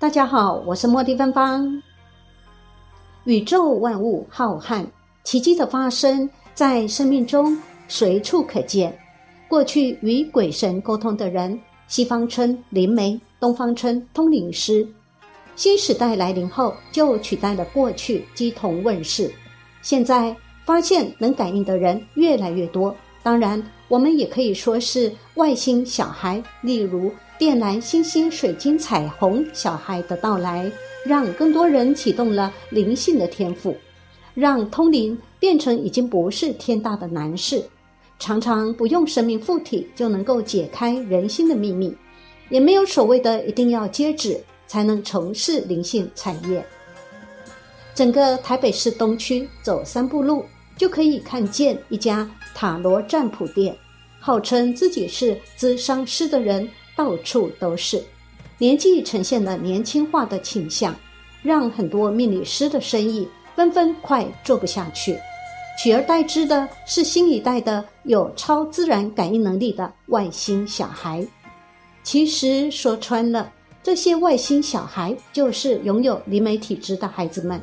大家好，我是莫蒂芬芳。宇宙万物浩瀚，奇迹的发生在生命中随处可见。过去与鬼神沟通的人，西方称灵媒，东方称通灵师。新时代来临后，就取代了过去鸡同问世。现在发现能感应的人越来越多，当然，我们也可以说是外星小孩，例如。靛蓝、星星、水晶、彩虹，小孩的到来，让更多人启动了灵性的天赋，让通灵变成已经不是天大的难事，常常不用生命附体就能够解开人心的秘密，也没有所谓的一定要接旨才能从事灵性产业。整个台北市东区走三步路就可以看见一家塔罗占卜店，号称自己是咨商师的人。到处都是，年纪呈现了年轻化的倾向，让很多命理师的生意纷纷快做不下去，取而代之的是新一代的有超自然感应能力的外星小孩。其实说穿了，这些外星小孩就是拥有灵媒体质的孩子们，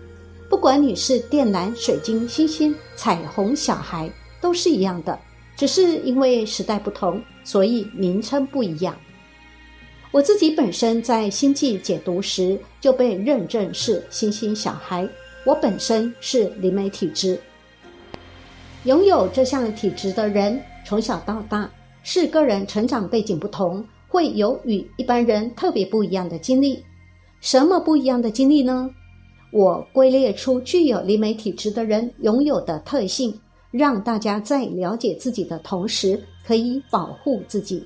不管你是靛蓝、水晶、星星、彩虹小孩，都是一样的，只是因为时代不同，所以名称不一样。我自己本身在星际解读时就被认证是星星小孩，我本身是灵媒体质。拥有这项体质的人，从小到大是个人成长背景不同，会有与一般人特别不一样的经历。什么不一样的经历呢？我归列出具有灵媒体质的人拥有的特性，让大家在了解自己的同时，可以保护自己。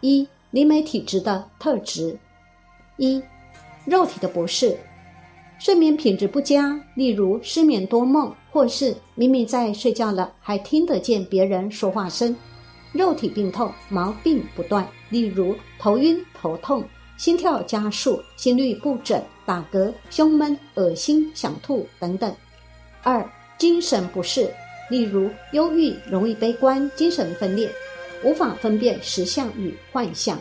一。灵媒体质的特质：一、肉体的不适，睡眠品质不佳，例如失眠多梦，或是明明在睡觉了还听得见别人说话声；肉体病痛，毛病不断，例如头晕、头痛、心跳加速、心律不整、打嗝、胸闷、恶心、想吐等等；二、精神不适，例如忧郁、容易悲观、精神分裂。无法分辨实相与幻象。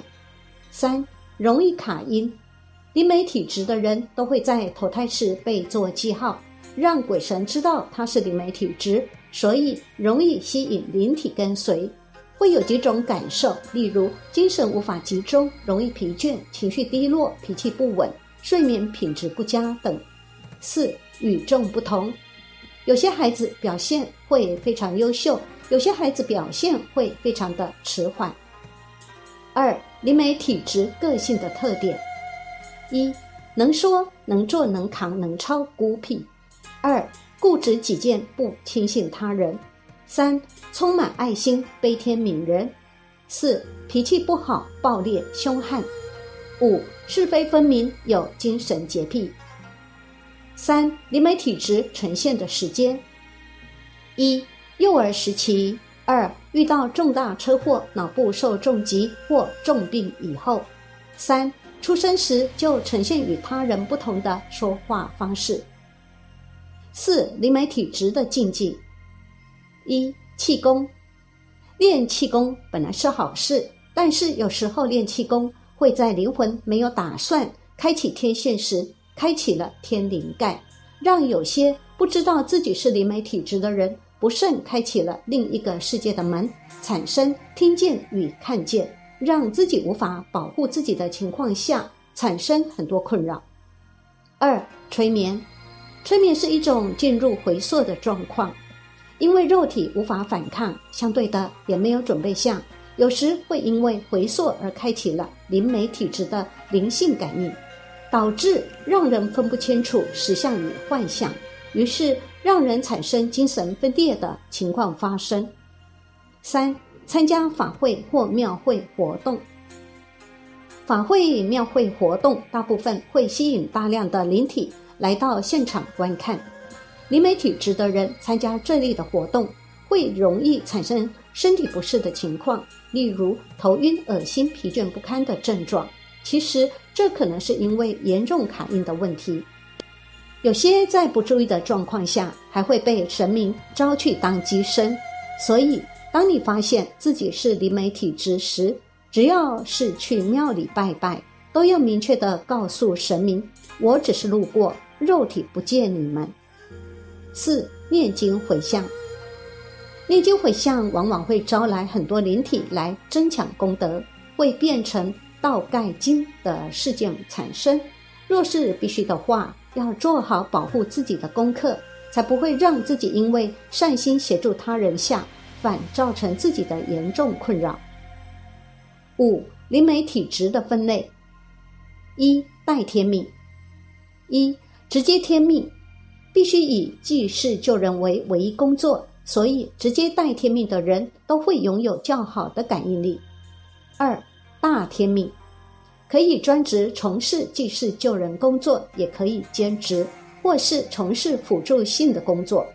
三容易卡音，灵媒体质的人都会在投胎时被做记号，让鬼神知道他是灵媒体质，所以容易吸引灵体跟随。会有几种感受，例如精神无法集中、容易疲倦、情绪低落、脾气不稳、睡眠品质不佳等。四与众不同，有些孩子表现会非常优秀。有些孩子表现会非常的迟缓。二、灵媒体质个性的特点：一、能说能做能扛能超孤僻；二、固执己见不轻信他人；三、充满爱心悲天悯人；四、脾气不好暴烈凶悍；五、是非分明有精神洁癖。三、灵媒体质呈现的时间：一。幼儿时期，二遇到重大车祸，脑部受重击或重病以后，三出生时就呈现与他人不同的说话方式。四灵媒体质的禁忌：一气功，练气功本来是好事，但是有时候练气功会在灵魂没有打算开启天线时，开启了天灵盖，让有些不知道自己是灵媒体质的人。不慎开启了另一个世界的门，产生听见与看见，让自己无法保护自己的情况下，产生很多困扰。二、催眠，催眠是一种进入回溯的状况，因为肉体无法反抗，相对的也没有准备下，有时会因为回溯而开启了灵媒体质的灵性感应，导致让人分不清楚实相与幻象。于是让人产生精神分裂的情况发生。三、参加法会或庙会活动。法会、庙会活动大部分会吸引大量的灵体来到现场观看。灵媒体质的人参加这类的活动，会容易产生身体不适的情况，例如头晕、恶心、疲倦不堪的症状。其实这可能是因为严重卡印的问题。有些在不注意的状况下，还会被神明招去当机身。所以，当你发现自己是灵媒体质时，只要是去庙里拜拜，都要明确的告诉神明：我只是路过，肉体不见你们。四、念经回向。念经回向往往会招来很多灵体来争抢功德，会变成倒盖经的事件产生。若是必须的话，要做好保护自己的功课，才不会让自己因为善心协助他人下，反造成自己的严重困扰。五、灵媒体质的分类：一、带天命。一、直接天命，必须以济世救人为唯一工作。所以，直接带天命的人都会拥有较好的感应力。二大天命可以专职从事济世救人工作，也可以兼职或是从事辅助性的工作。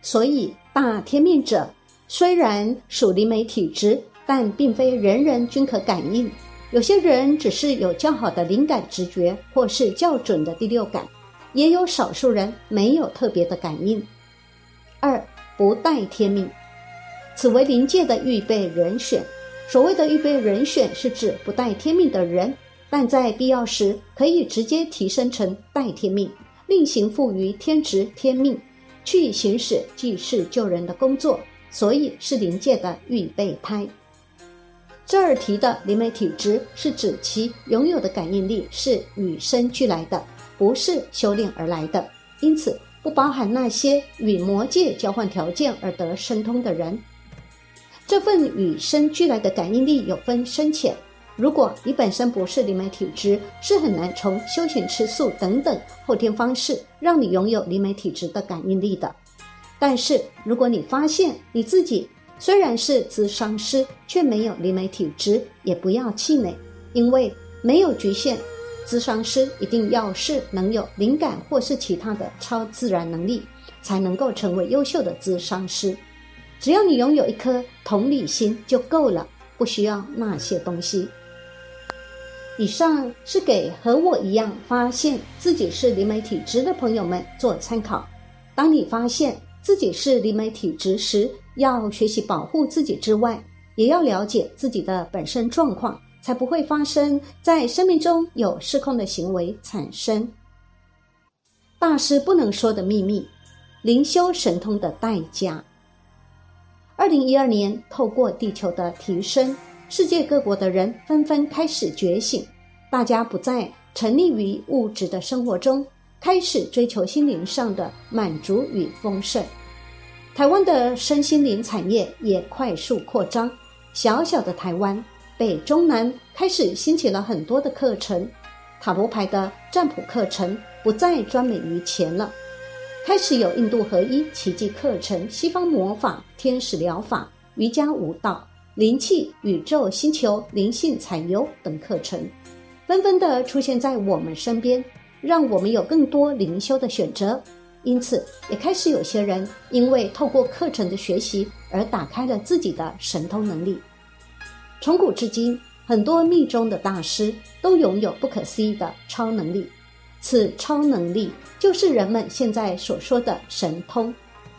所以，大天命者虽然属灵媒体质，但并非人人均可感应。有些人只是有较好的灵感直觉，或是较准的第六感，也有少数人没有特别的感应。二不带天命，此为灵界的预备人选。所谓的预备人选，是指不带天命的人，但在必要时可以直接提升成带天命，另行赋予天职天命，去行使济世救人的工作，所以是灵界的预备胎。这儿提的灵媒体质，是指其拥有的感应力是与生俱来的，不是修炼而来的，因此。不包含那些与魔界交换条件而得神通的人。这份与生俱来的感应力有分深浅。如果你本身不是灵媒体质，是很难从修行、吃素等等后天方式让你拥有灵媒体质的感应力的。但是，如果你发现你自己虽然是咨商师，却没有灵媒体质，也不要气馁，因为没有局限。咨商师一定要是能有灵感或是其他的超自然能力，才能够成为优秀的咨商师。只要你拥有一颗同理心就够了，不需要那些东西。以上是给和我一样发现自己是灵媒体质的朋友们做参考。当你发现自己是灵媒体质时，要学习保护自己之外，也要了解自己的本身状况。才不会发生在生命中有失控的行为产生。大师不能说的秘密，灵修神通的代价。二零一二年，透过地球的提升，世界各国的人纷纷开始觉醒，大家不再沉溺于物质的生活中，开始追求心灵上的满足与丰盛。台湾的身心灵产业也快速扩张，小小的台湾。北中南开始兴起了很多的课程，塔罗牌的占卜课程不再专美于钱了，开始有印度合一奇迹课程、西方魔法、天使疗法、瑜伽舞蹈、灵气、宇宙星球、灵性采油等课程，纷纷的出现在我们身边，让我们有更多灵修的选择。因此，也开始有些人因为透过课程的学习而打开了自己的神通能力。从古至今，很多密宗的大师都拥有不可思议的超能力。此超能力就是人们现在所说的神通。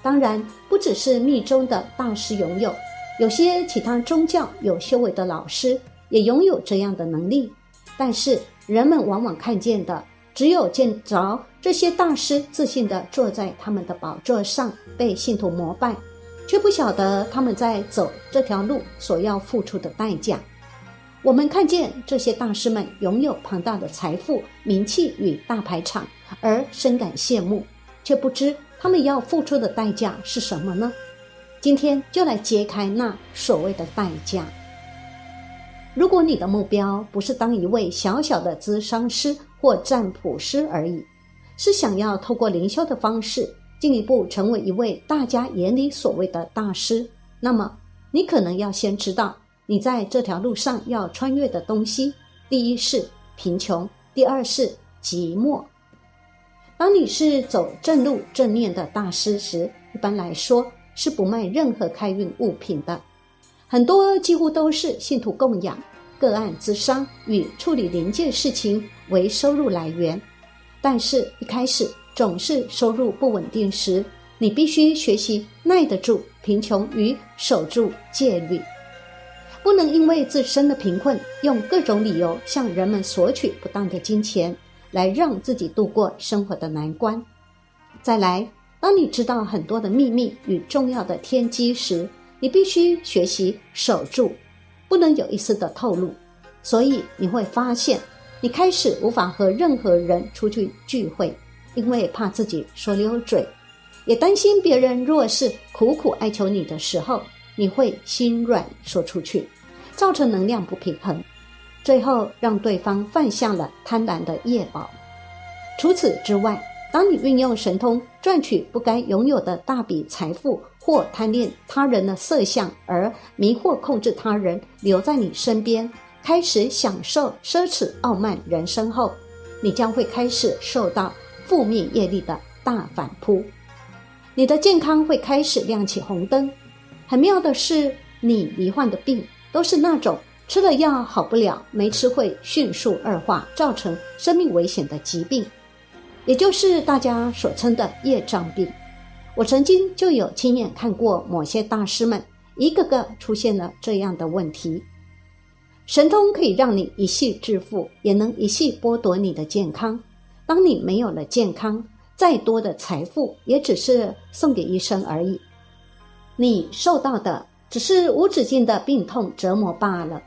当然，不只是密宗的大师拥有，有些其他宗教有修为的老师也拥有这样的能力。但是，人们往往看见的只有见着这些大师自信地坐在他们的宝座上，被信徒膜拜。却不晓得他们在走这条路所要付出的代价。我们看见这些大师们拥有庞大的财富、名气与大排场，而深感羡慕，却不知他们要付出的代价是什么呢？今天就来揭开那所谓的代价。如果你的目标不是当一位小小的咨商师或占卜师而已，是想要透过灵修的方式。进一步成为一位大家眼里所谓的大师，那么你可能要先知道，你在这条路上要穿越的东西，第一是贫穷，第二是寂寞。当你是走正路、正念的大师时，一般来说是不卖任何开运物品的，很多几乎都是信徒供养、个案咨商与处理临界事情为收入来源。但是，一开始。总是收入不稳定时，你必须学习耐得住贫穷与守住戒律。不能因为自身的贫困，用各种理由向人们索取不当的金钱，来让自己度过生活的难关。再来，当你知道很多的秘密与重要的天机时，你必须学习守住，不能有一丝的透露。所以你会发现，你开始无法和任何人出去聚会，因为怕自己说溜嘴，也担心别人若是苦苦哀求你的时候，你会心软说出去。造成能量不平衡，最后让对方犯下了贪婪的业报。除此之外，当你运用神通赚取不该拥有的大笔财富，或贪恋他人的色相而迷惑控制他人留在你身边，开始享受奢侈傲慢人生后，你将会开始受到负面业力的大反扑，你的健康会开始亮起红灯。很妙的是，你罹患的病。都是那种吃了药好不了，没吃会迅速恶化，造成生命危险的疾病，也就是大家所称的业障病。我曾经就有亲眼看过某些大师们一个个出现了这样的问题。神通可以让你一夕致富，也能一夕剥夺你的健康。当你没有了健康，再多的财富也只是送给医生而已。你受到的。只是无止境的病痛折磨罢了。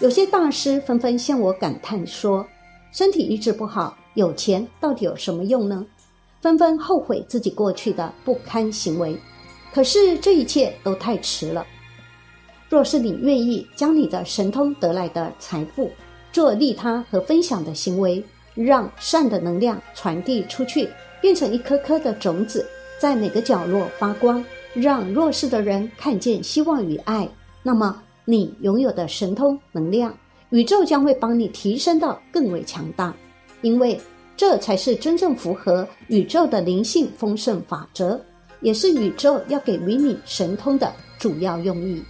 有些大师纷纷向我感叹说：“身体医治不好，有钱到底有什么用呢？”纷纷后悔自己过去的不堪行为。可是这一切都太迟了。若是你愿意将你的神通得来的财富做利他和分享的行为，让善的能量传递出去，变成一颗颗的种子，在每个角落发光。让弱势的人看见希望与爱，那么你拥有的神通能量，宇宙将会帮你提升到更为强大，因为这才是真正符合宇宙的灵性丰盛法则，也是宇宙要给予你神通的主要用意。